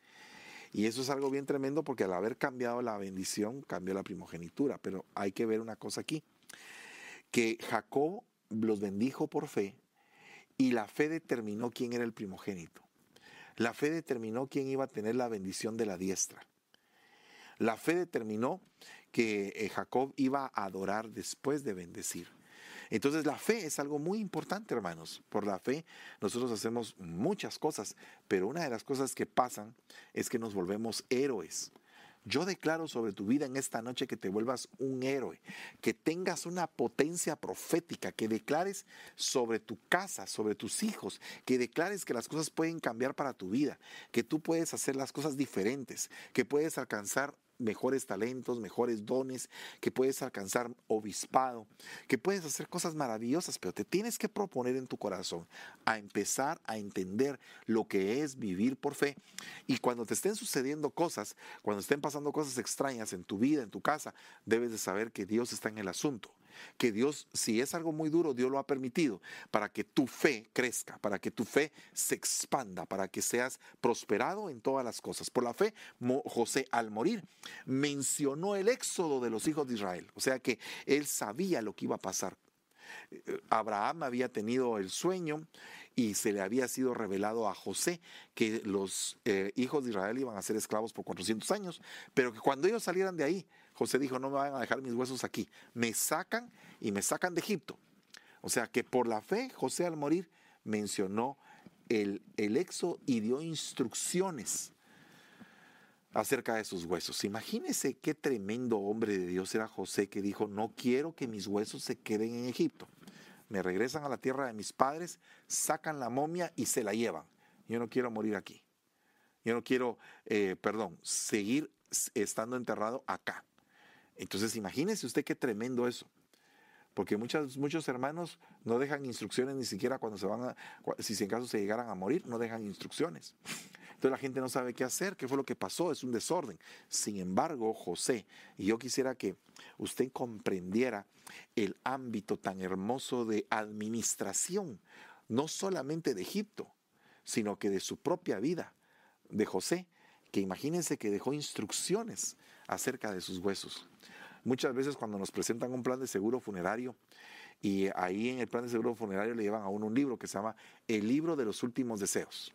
Y eso es algo bien tremendo porque al haber cambiado la bendición, cambió la primogenitura. Pero hay que ver una cosa aquí, que Jacob los bendijo por fe y la fe determinó quién era el primogénito. La fe determinó quién iba a tener la bendición de la diestra. La fe determinó que eh, Jacob iba a adorar después de bendecir. Entonces la fe es algo muy importante, hermanos. Por la fe nosotros hacemos muchas cosas, pero una de las cosas que pasan es que nos volvemos héroes. Yo declaro sobre tu vida en esta noche que te vuelvas un héroe, que tengas una potencia profética, que declares sobre tu casa, sobre tus hijos, que declares que las cosas pueden cambiar para tu vida, que tú puedes hacer las cosas diferentes, que puedes alcanzar mejores talentos, mejores dones, que puedes alcanzar obispado, que puedes hacer cosas maravillosas, pero te tienes que proponer en tu corazón a empezar a entender lo que es vivir por fe. Y cuando te estén sucediendo cosas, cuando estén pasando cosas extrañas en tu vida, en tu casa, debes de saber que Dios está en el asunto que Dios, si es algo muy duro, Dios lo ha permitido para que tu fe crezca, para que tu fe se expanda, para que seas prosperado en todas las cosas. Por la fe, José al morir mencionó el éxodo de los hijos de Israel, o sea que él sabía lo que iba a pasar. Eh, Abraham había tenido el sueño y se le había sido revelado a José que los eh, hijos de Israel iban a ser esclavos por 400 años, pero que cuando ellos salieran de ahí, José dijo, no me van a dejar mis huesos aquí, me sacan y me sacan de Egipto. O sea que por la fe, José al morir mencionó el, el exo y dio instrucciones acerca de sus huesos. Imagínese qué tremendo hombre de Dios era José que dijo, no quiero que mis huesos se queden en Egipto. Me regresan a la tierra de mis padres, sacan la momia y se la llevan. Yo no quiero morir aquí. Yo no quiero, eh, perdón, seguir estando enterrado acá. Entonces imagínese usted qué tremendo eso. Porque muchos, muchos hermanos no dejan instrucciones ni siquiera cuando se van a, si en caso se llegaran a morir, no dejan instrucciones. Entonces la gente no sabe qué hacer, qué fue lo que pasó, es un desorden. Sin embargo, José, y yo quisiera que usted comprendiera el ámbito tan hermoso de administración, no solamente de Egipto, sino que de su propia vida, de José, que imagínense que dejó instrucciones acerca de sus huesos. Muchas veces cuando nos presentan un plan de seguro funerario, y ahí en el plan de seguro funerario le llevan a uno un libro que se llama El libro de los últimos deseos.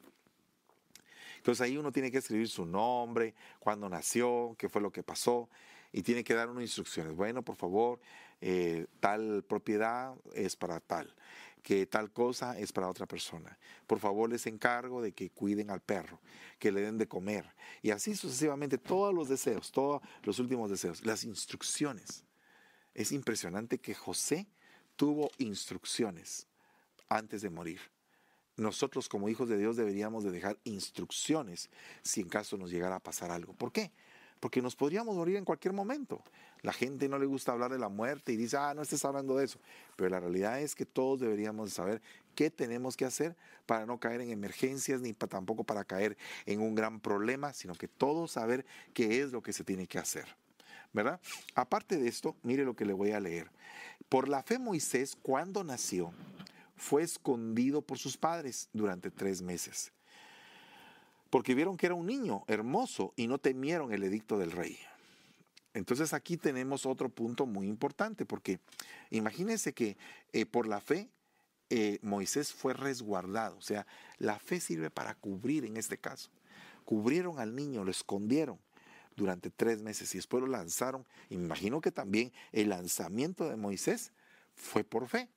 Entonces ahí uno tiene que escribir su nombre, cuándo nació, qué fue lo que pasó, y tiene que dar unas instrucciones. Bueno, por favor, eh, tal propiedad es para tal que tal cosa es para otra persona. Por favor, les encargo de que cuiden al perro, que le den de comer. Y así sucesivamente todos los deseos, todos los últimos deseos, las instrucciones. Es impresionante que José tuvo instrucciones antes de morir. Nosotros como hijos de Dios deberíamos de dejar instrucciones si en caso nos llegara a pasar algo. ¿Por qué? Porque nos podríamos morir en cualquier momento. La gente no le gusta hablar de la muerte y dice, ah, no estés hablando de eso. Pero la realidad es que todos deberíamos saber qué tenemos que hacer para no caer en emergencias ni tampoco para caer en un gran problema, sino que todos saber qué es lo que se tiene que hacer. ¿Verdad? Aparte de esto, mire lo que le voy a leer. Por la fe Moisés, cuando nació, fue escondido por sus padres durante tres meses porque vieron que era un niño hermoso y no temieron el edicto del rey. Entonces aquí tenemos otro punto muy importante, porque imagínense que eh, por la fe eh, Moisés fue resguardado, o sea, la fe sirve para cubrir en este caso. Cubrieron al niño, lo escondieron durante tres meses y después lo lanzaron. Imagino que también el lanzamiento de Moisés fue por fe.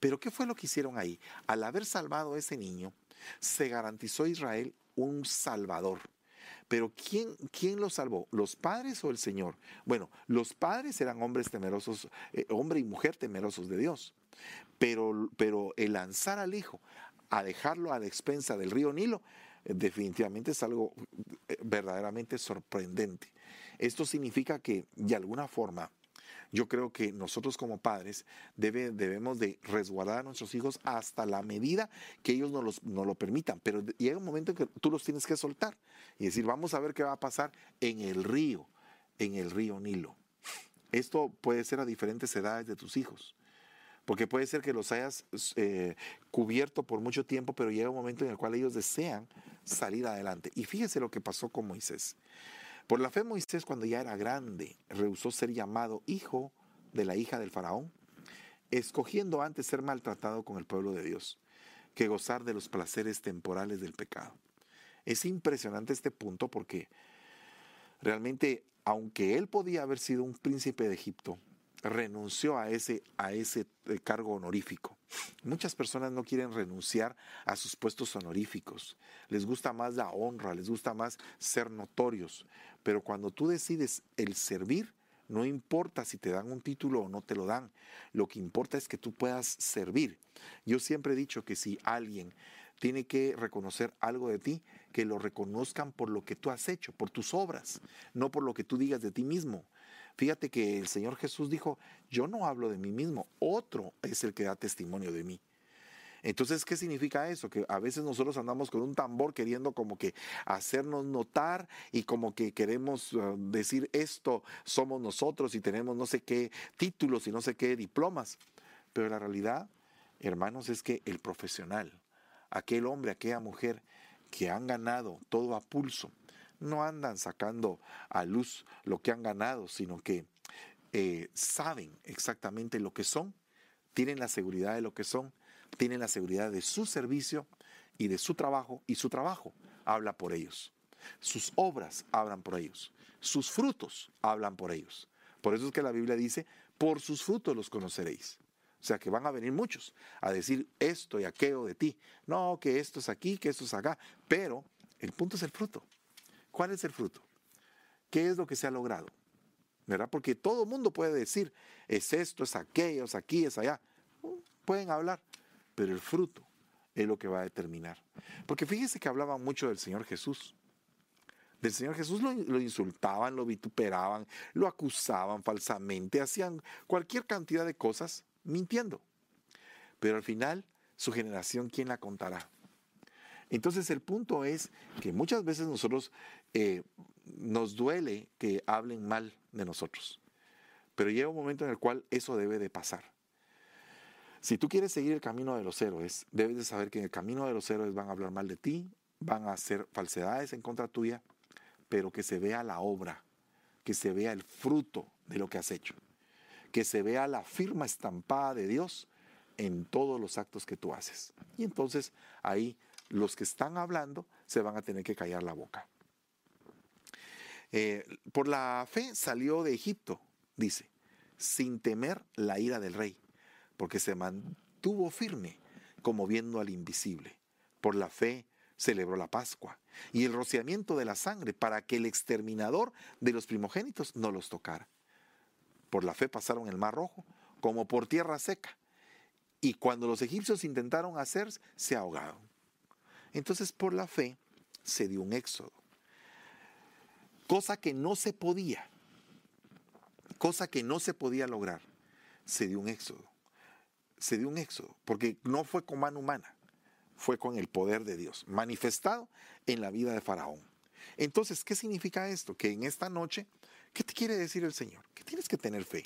Pero ¿qué fue lo que hicieron ahí? Al haber salvado a ese niño, se garantizó a Israel un salvador. Pero ¿quién, ¿quién lo salvó? ¿Los padres o el Señor? Bueno, los padres eran hombres temerosos, eh, hombre y mujer temerosos de Dios. Pero, pero el lanzar al hijo a dejarlo a la expensa del río Nilo, eh, definitivamente es algo eh, verdaderamente sorprendente. Esto significa que de alguna forma yo creo que nosotros como padres debemos de resguardar a nuestros hijos hasta la medida que ellos nos, lo permitan, pero llega un momento en que tú los tienes que soltar y decir, vamos a ver qué va a pasar en el río, en el río Nilo. Esto puede ser a diferentes edades de tus hijos. Porque puede ser que los hayas eh, cubierto por mucho tiempo, pero llega un momento en el cual ellos desean salir adelante. Y fíjese lo que pasó con Moisés. Por la fe Moisés cuando ya era grande rehusó ser llamado hijo de la hija del faraón, escogiendo antes ser maltratado con el pueblo de Dios que gozar de los placeres temporales del pecado. Es impresionante este punto porque realmente, aunque él podía haber sido un príncipe de Egipto, renunció a ese, a ese eh, cargo honorífico. Muchas personas no quieren renunciar a sus puestos honoríficos. Les gusta más la honra, les gusta más ser notorios. Pero cuando tú decides el servir, no importa si te dan un título o no te lo dan. Lo que importa es que tú puedas servir. Yo siempre he dicho que si alguien tiene que reconocer algo de ti, que lo reconozcan por lo que tú has hecho, por tus obras, no por lo que tú digas de ti mismo. Fíjate que el Señor Jesús dijo, yo no hablo de mí mismo, otro es el que da testimonio de mí. Entonces, ¿qué significa eso? Que a veces nosotros andamos con un tambor queriendo como que hacernos notar y como que queremos uh, decir esto somos nosotros y tenemos no sé qué títulos y no sé qué diplomas. Pero la realidad, hermanos, es que el profesional, aquel hombre, aquella mujer que han ganado todo a pulso, no andan sacando a luz lo que han ganado, sino que eh, saben exactamente lo que son, tienen la seguridad de lo que son, tienen la seguridad de su servicio y de su trabajo, y su trabajo habla por ellos. Sus obras hablan por ellos. Sus frutos hablan por ellos. Por eso es que la Biblia dice, por sus frutos los conoceréis. O sea que van a venir muchos a decir esto y aquello de ti. No, que esto es aquí, que esto es acá. Pero el punto es el fruto. ¿Cuál es el fruto? ¿Qué es lo que se ha logrado? ¿Verdad? Porque todo el mundo puede decir, es esto, es aquello, es aquí, es allá. Pueden hablar, pero el fruto es lo que va a determinar. Porque fíjese que hablaban mucho del Señor Jesús. Del Señor Jesús lo, insultaban, lo vituperaban, lo acusaban falsamente, hacían cualquier cantidad de cosas mintiendo. Pero al final, su generación, ¿quién la contará? Entonces el punto es que muchas veces nosotros eh, nos duele que hablen mal de nosotros, pero llega un momento en el cual eso debe de pasar. Si tú quieres seguir el camino de los héroes, debes de saber que en el camino de los héroes van a hablar mal de ti, van a hacer falsedades en contra tuya, pero que se vea la obra, que se vea el fruto de lo que has hecho, que se vea la firma estampada de Dios en todos los actos que tú haces. Y entonces ahí los que están hablando se van a tener que callar la boca. Eh, por la fe salió de Egipto, dice, sin temer la ira del rey, porque se mantuvo firme como viendo al invisible. Por la fe celebró la Pascua y el rociamiento de la sangre para que el exterminador de los primogénitos no los tocara. Por la fe pasaron el mar rojo como por tierra seca y cuando los egipcios intentaron hacer, se ahogaron. Entonces por la fe se dio un éxodo. Cosa que no se podía, cosa que no se podía lograr, se dio un éxodo. Se dio un éxodo, porque no fue con mano humana, fue con el poder de Dios, manifestado en la vida de Faraón. Entonces, ¿qué significa esto? Que en esta noche, ¿qué te quiere decir el Señor? Que tienes que tener fe,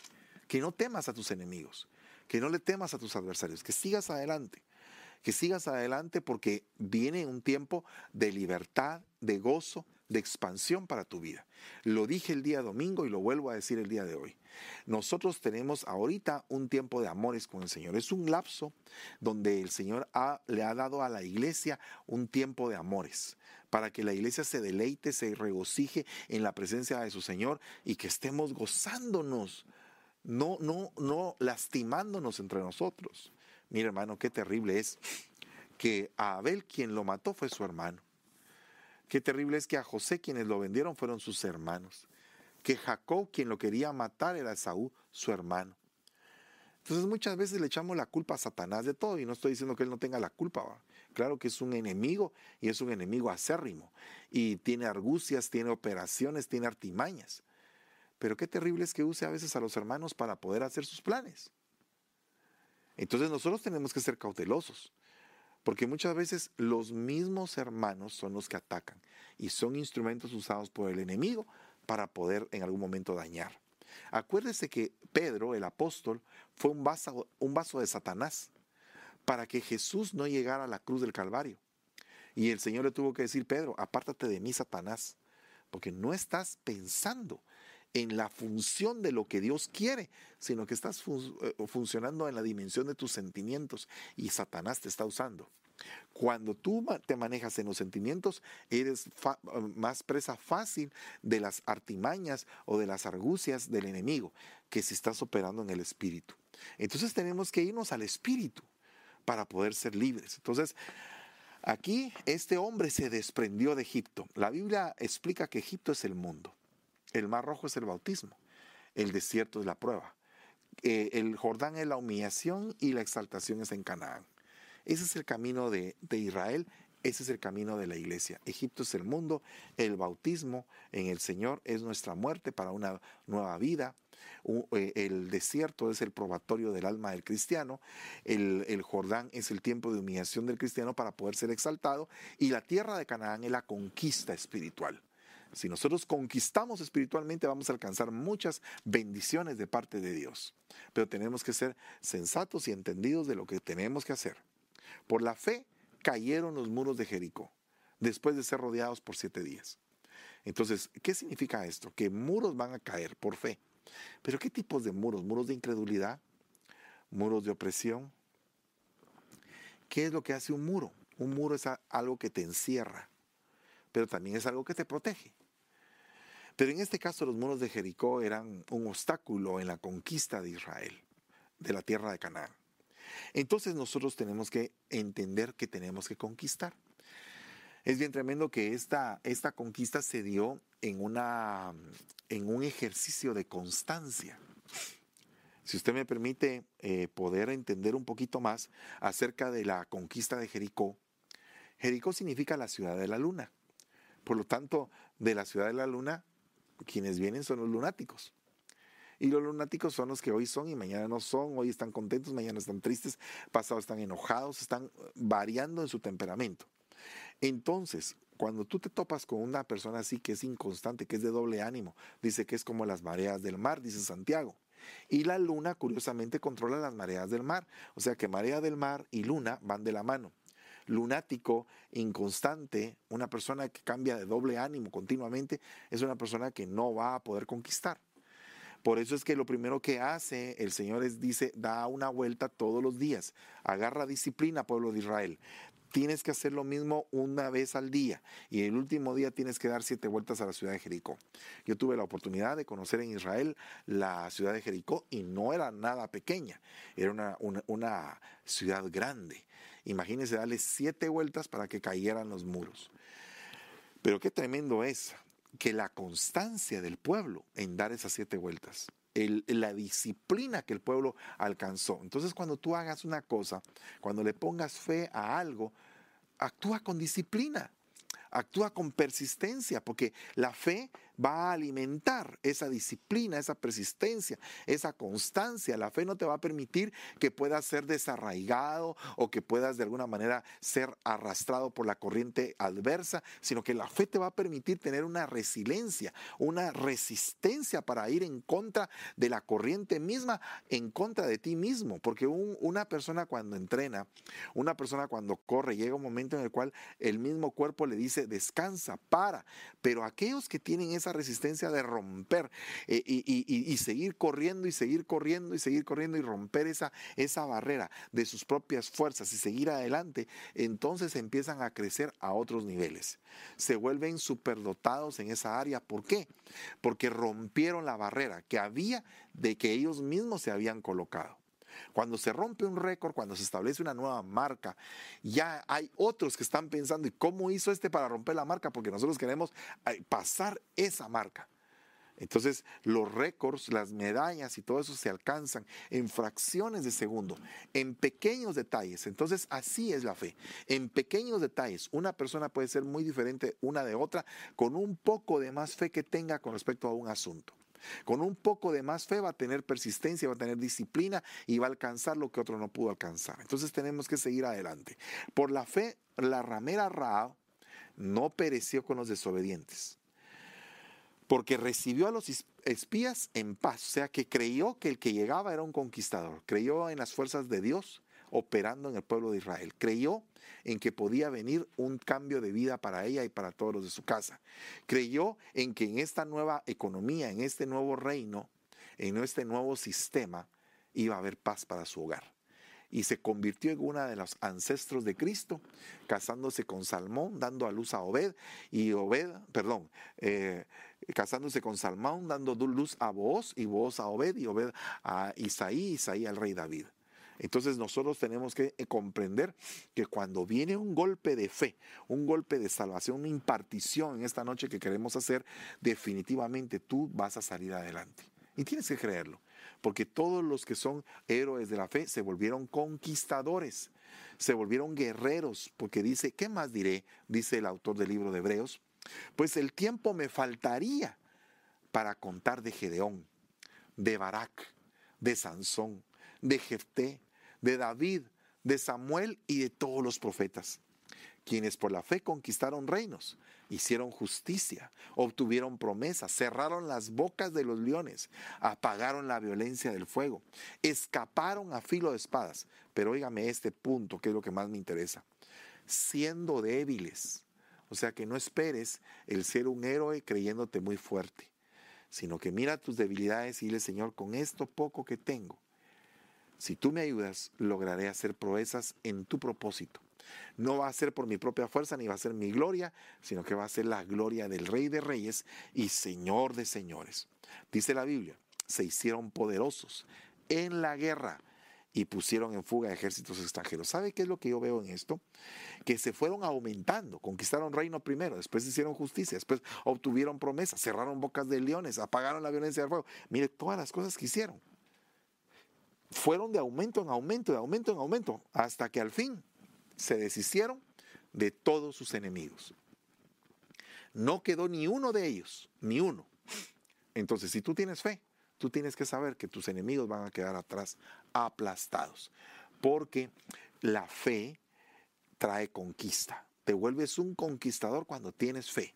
que no temas a tus enemigos, que no le temas a tus adversarios, que sigas adelante, que sigas adelante porque viene un tiempo de libertad, de gozo, de expansión para tu vida. Lo dije el día domingo y lo vuelvo a decir el día de hoy. Nosotros tenemos ahorita un tiempo de amores con el Señor. Es un lapso donde el Señor le ha dado a la iglesia un tiempo de amores para que la iglesia se deleite, se regocije en la presencia de su Señor y que estemos gozándonos, no, no, no lastimándonos entre nosotros. Mira, hermano, qué terrible es que a Abel quien lo mató fue su hermano. Qué terrible es que a José quienes lo vendieron fueron sus hermanos. Que Jacob quien lo quería matar era Saúl, su hermano. Entonces muchas veces le echamos la culpa a Satanás de todo y no estoy diciendo que él no tenga la culpa. Claro que es un enemigo y es un enemigo acérrimo y tiene argucias, tiene operaciones, tiene artimañas. Pero qué terrible es que use a veces a los hermanos para poder hacer sus planes. Entonces nosotros tenemos que ser cautelosos, porque muchas veces los mismos hermanos son los que atacan y son instrumentos usados por el enemigo para poder en algún momento dañar. Acuérdese que Pedro, el apóstol, fue un vaso, un vaso de Satanás para que Jesús no llegara a la cruz del Calvario. Y el Señor le tuvo que decir, Pedro, apártate de mí, Satanás, porque no estás pensando en la función de lo que Dios quiere, sino que estás eh, funcionando en la dimensión de tus sentimientos y Satanás te está usando. Cuando tú te manejas en los sentimientos, eres más presa fácil de las artimañas o de las argucias del enemigo que si estás operando en el espíritu. Entonces tenemos que irnos al espíritu para poder ser libres. Entonces, aquí este hombre se desprendió de Egipto. La Biblia explica que Egipto es el mundo. El mar rojo es el bautismo. El desierto es la prueba. Eh, el Jordán es la humillación y la exaltación es en Canaán. Ese es el camino de, Israel, ese es el camino de la iglesia. Egipto es el mundo, el bautismo en el Señor es nuestra muerte para una nueva vida. Eh, el desierto es el probatorio del alma del cristiano, el, el, Jordán es el tiempo de humillación del cristiano para poder ser exaltado y la tierra de Canaán es la conquista espiritual. Si nosotros conquistamos espiritualmente vamos a alcanzar muchas bendiciones de parte de Dios, pero tenemos que ser sensatos y entendidos de lo que tenemos que hacer. Por la fe cayeron los muros de Jericó, después de ser rodeados por siete días. Entonces, ¿qué significa esto? Que muros van a caer por fe. Pero ¿qué tipos de muros? ¿Muros de incredulidad? ¿Muros de opresión? ¿Qué es lo que hace un muro? Un muro es algo que te encierra, pero también es algo que te protege. Pero en este caso los muros de Jericó eran un obstáculo en la conquista de Israel, de la tierra de Canaán. Entonces nosotros tenemos que entender que tenemos que conquistar. Es bien tremendo que esta, esta conquista se dio en, una, en un ejercicio de constancia. Si usted me permite eh, poder entender un poquito más acerca de la conquista de Jericó, Jericó significa la ciudad de la luna. Por lo tanto, de la ciudad de la luna, quienes vienen son los lunáticos. Y los lunáticos son los que hoy son y mañana no son, hoy están contentos, mañana están tristes, pasado están enojados, están variando en su temperamento. Entonces, cuando tú te topas con una persona así que es inconstante, que es de doble ánimo, dice que es como las mareas del mar, dice Santiago. Y la luna, curiosamente, controla las mareas del mar. O sea que marea del mar y luna van de la mano. Lunático, inconstante, una persona que cambia de doble ánimo continuamente, es una persona que no va a poder conquistar. Por eso es que lo primero que hace el Señor es, dice, da una vuelta todos los días. Agarra disciplina, pueblo de Israel. Tienes que hacer lo mismo una vez al día y el último día tienes que dar siete vueltas a la ciudad de Jericó. Yo tuve la oportunidad de conocer en Israel la ciudad de Jericó y no era nada pequeña, era una, una ciudad grande. Imagínense darle siete vueltas para que cayeran los muros. Pero qué tremendo es que la constancia del pueblo en dar esas siete vueltas, la disciplina que el pueblo alcanzó. Entonces cuando tú hagas una cosa, cuando le pongas fe a algo, actúa con disciplina, actúa con persistencia, porque la fe va a alimentar esa disciplina, esa persistencia, esa constancia. La fe no te va a permitir que puedas ser desarraigado o que puedas de alguna manera ser arrastrado por la corriente adversa, sino que la fe te va a permitir tener una resiliencia, una resistencia para ir en contra de la corriente misma, en contra de ti mismo. Porque una persona cuando entrena, una persona cuando corre, llega un momento en el cual el mismo cuerpo le dice, descansa, para. Pero aquellos que tienen esa resistencia de romper eh, y, seguir corriendo y seguir corriendo y seguir corriendo y romper esa, esa barrera de sus propias fuerzas y seguir adelante, entonces empiezan a crecer a otros niveles. Se vuelven superdotados en esa área. ¿Por qué? Porque rompieron la barrera que había de que ellos mismos se habían colocado. Cuando se rompe un récord, cuando se establece una nueva marca, ya hay otros que están pensando, ¿y cómo hizo este para romper la marca? Porque nosotros queremos eh, pasar esa marca. Entonces los récords, las medallas y todo eso se alcanzan en fracciones de segundo, en pequeños detalles. Entonces así es la fe. En pequeños detalles, una persona puede ser muy diferente una de otra con un poco de más fe que tenga con respecto a un asunto. Con un poco de más fe va a tener persistencia, va a tener disciplina y va a alcanzar lo que otro no pudo alcanzar. Entonces tenemos que seguir adelante. Por la fe, la ramera Ra no pereció con los desobedientes, porque recibió a los espías en paz, o sea que creyó que el que llegaba era un conquistador, creyó en las fuerzas de Dios, operando en el pueblo de Israel. Creyó en que podía venir un cambio de vida para ella y para todos los de su casa. Creyó en que en esta nueva economía, en este nuevo reino, en este nuevo sistema, iba a haber paz para su hogar y se convirtió en una de los ancestros de Cristo, casándose con Salmón, dando a luz a Obed, y Obed, perdón, eh, casándose con Salmón, dando luz a Boaz, y Boaz a Obed, y Obed a Isaí, Isaí al rey David. Entonces nosotros tenemos que eh, comprender que cuando viene un golpe de fe, un golpe de salvación, una impartición en esta noche que queremos hacer, definitivamente tú vas a salir adelante. Y tienes que creerlo porque todos los que son héroes de la fe se volvieron conquistadores, se volvieron guerreros, porque dice, ¿qué más diré? Dice el autor del libro de Hebreos, pues el tiempo me faltaría para contar de Gedeón, de Barak, de Sansón, de Jefté, de David, de Samuel y de todos los profetas quienes por la fe conquistaron reinos, hicieron justicia, obtuvieron promesas, cerraron las bocas de los leones, apagaron la violencia del fuego, escaparon a filo de espadas. Pero óigame este punto, que es lo que más me interesa. Siendo débiles, o sea que no esperes el ser un héroe creyéndote muy fuerte, sino que mira tus debilidades y dile, Señor, con esto poco que tengo, si tú me ayudas, lograré hacer proezas en tu propósito no va a ser por mi propia fuerza ni va a ser mi gloria, sino que va a ser la gloria del Rey de Reyes y Señor de Señores. Dice la Biblia, se hicieron poderosos en la guerra y pusieron en fuga ejércitos extranjeros. ¿Sabe qué es lo que yo veo en esto? Que se fueron aumentando, conquistaron reino primero, después hicieron justicia, después obtuvieron promesas, cerraron bocas de leones, apagaron la violencia del fuego. Mire todas las cosas que hicieron. Fueron de aumento en aumento, de aumento en aumento, hasta que al fin se deshicieron de todos sus enemigos. No quedó ni uno de ellos, ni uno. Entonces, si tú tienes fe, tú tienes que saber que tus enemigos van a quedar atrás aplastados, porque la fe trae conquista. Te vuelves un conquistador cuando tienes fe.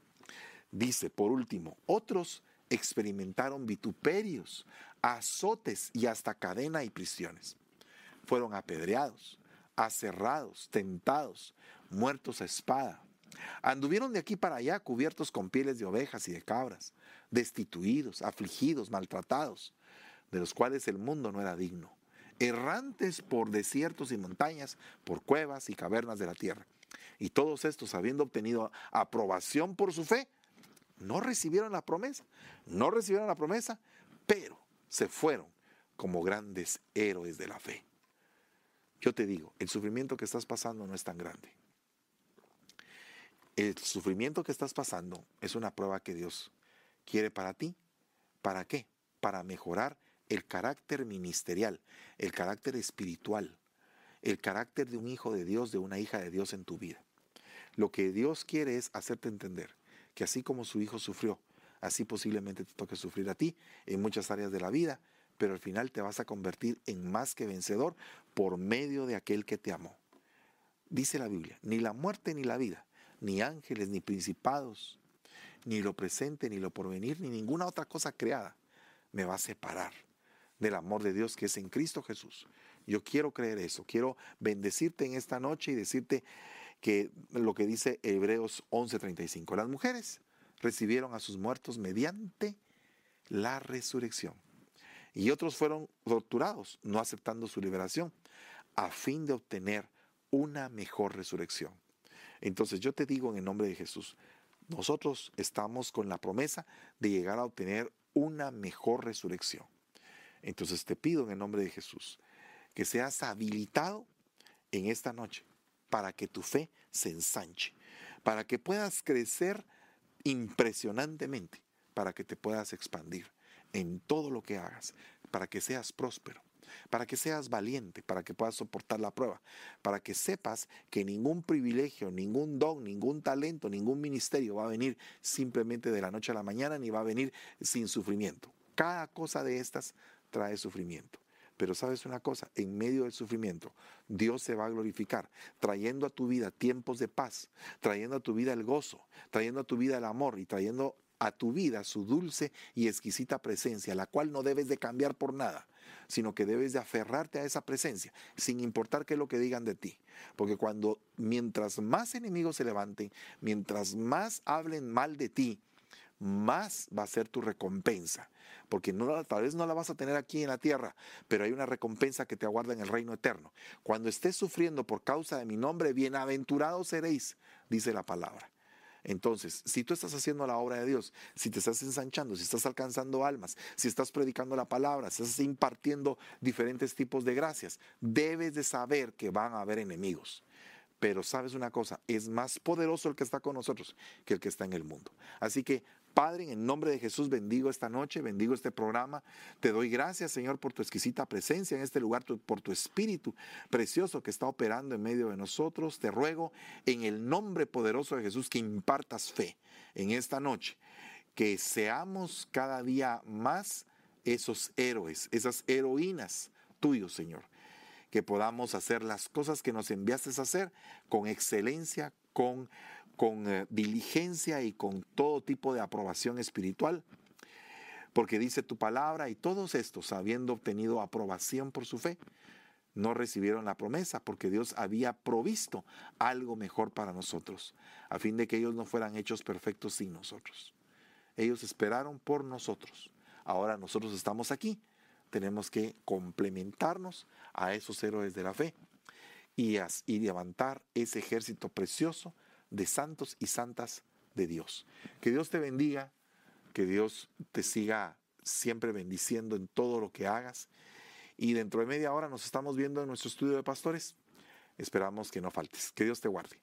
Dice, por último, otros experimentaron vituperios, azotes y hasta cadena y prisiones. Fueron apedreados, aserrados, tentados, muertos a espada. Anduvieron de aquí para allá cubiertos con pieles de ovejas y de cabras, destituidos, afligidos, maltratados, de los cuales el mundo no era digno, errantes por desiertos y montañas, por cuevas y cavernas de la tierra. Y todos estos, habiendo obtenido aprobación por su fe, no recibieron la promesa, no recibieron la promesa, pero se fueron como grandes héroes de la fe. Yo te digo, el sufrimiento que estás pasando no es tan grande. El sufrimiento que estás pasando es una prueba que Dios quiere para ti. ¿Para qué? Para mejorar el carácter ministerial, el carácter espiritual, el carácter de un hijo de Dios, de una hija de Dios en tu vida. Lo que Dios quiere es hacerte entender que así como su hijo sufrió, así posiblemente te toque sufrir a ti en muchas áreas de la vida pero al final te vas a convertir en más que vencedor por medio de aquel que te amó. Dice la Biblia, ni la muerte ni la vida, ni ángeles, ni principados, ni lo presente, ni lo porvenir, ni ninguna otra cosa creada me va a separar del amor de Dios que es en Cristo Jesús. Yo quiero creer eso, quiero bendecirte en esta noche y decirte que lo que dice Hebreos 11:35, las mujeres recibieron a sus muertos mediante la resurrección y otros fueron torturados, no aceptando su liberación, a fin de obtener una mejor resurrección. Entonces yo te digo en el nombre de Jesús, nosotros estamos con la promesa de llegar a obtener una mejor resurrección. Entonces te pido en el nombre de Jesús que seas habilitado en esta noche para que tu fe se ensanche, para que puedas crecer impresionantemente, para que te puedas expandir en todo lo que hagas, para que seas próspero, para que seas valiente, para que puedas soportar la prueba, para que sepas que ningún privilegio, ningún don, ningún talento, ningún ministerio va a venir simplemente de la noche a la mañana, ni va a venir sin sufrimiento. Cada cosa de estas trae sufrimiento. Pero sabes una cosa, en medio del sufrimiento, Dios se va a glorificar, trayendo a tu vida tiempos de paz, trayendo a tu vida el gozo, trayendo a tu vida el amor y trayendo a tu vida su dulce y exquisita presencia, la cual no debes de cambiar por nada, sino que debes de aferrarte a esa presencia, sin importar qué es lo que digan de ti. Porque cuando, mientras más enemigos se levanten, mientras más hablen mal de ti, más va a ser tu recompensa. Porque tal vez no la vas a tener aquí en la tierra, pero hay una recompensa que te aguarda en el reino eterno. Cuando estés sufriendo por causa de mi nombre, bienaventurados seréis, dice la palabra. Entonces, si tú estás haciendo la obra de Dios, si te estás ensanchando, si estás alcanzando almas, si estás predicando la palabra, si estás impartiendo diferentes tipos de gracias, debes de saber que van a haber enemigos. Pero sabes una cosa, es más poderoso el que está con nosotros que el que está en el mundo. Así que Padre, en el nombre de Jesús bendigo esta noche, bendigo este programa. Te doy gracias, Señor, por tu exquisita presencia en este lugar, por tu espíritu precioso que está operando en medio de nosotros. Te ruego en el nombre poderoso de Jesús que impartas fe en esta noche, que seamos cada día más esos héroes, esas heroínas tuyos, Señor. Que podamos hacer las cosas que nos enviaste a hacer con excelencia, con con eh, diligencia y con todo tipo de aprobación espiritual. Porque dice tu palabra y todos estos, habiendo obtenido aprobación por su fe, no recibieron la promesa porque Dios había provisto algo mejor para nosotros, a fin de que ellos no fueran hechos perfectos sin nosotros. Ellos esperaron por nosotros. Ahora nosotros estamos aquí. Tenemos que complementarnos a esos héroes de la fe y, y levantar ese ejército precioso de santos y santas de Dios. Que Dios te bendiga, que Dios te siga siempre bendiciendo en todo lo que hagas. Y dentro de media hora nos estamos viendo en nuestro estudio de pastores. Esperamos que no faltes. Que Dios te guarde.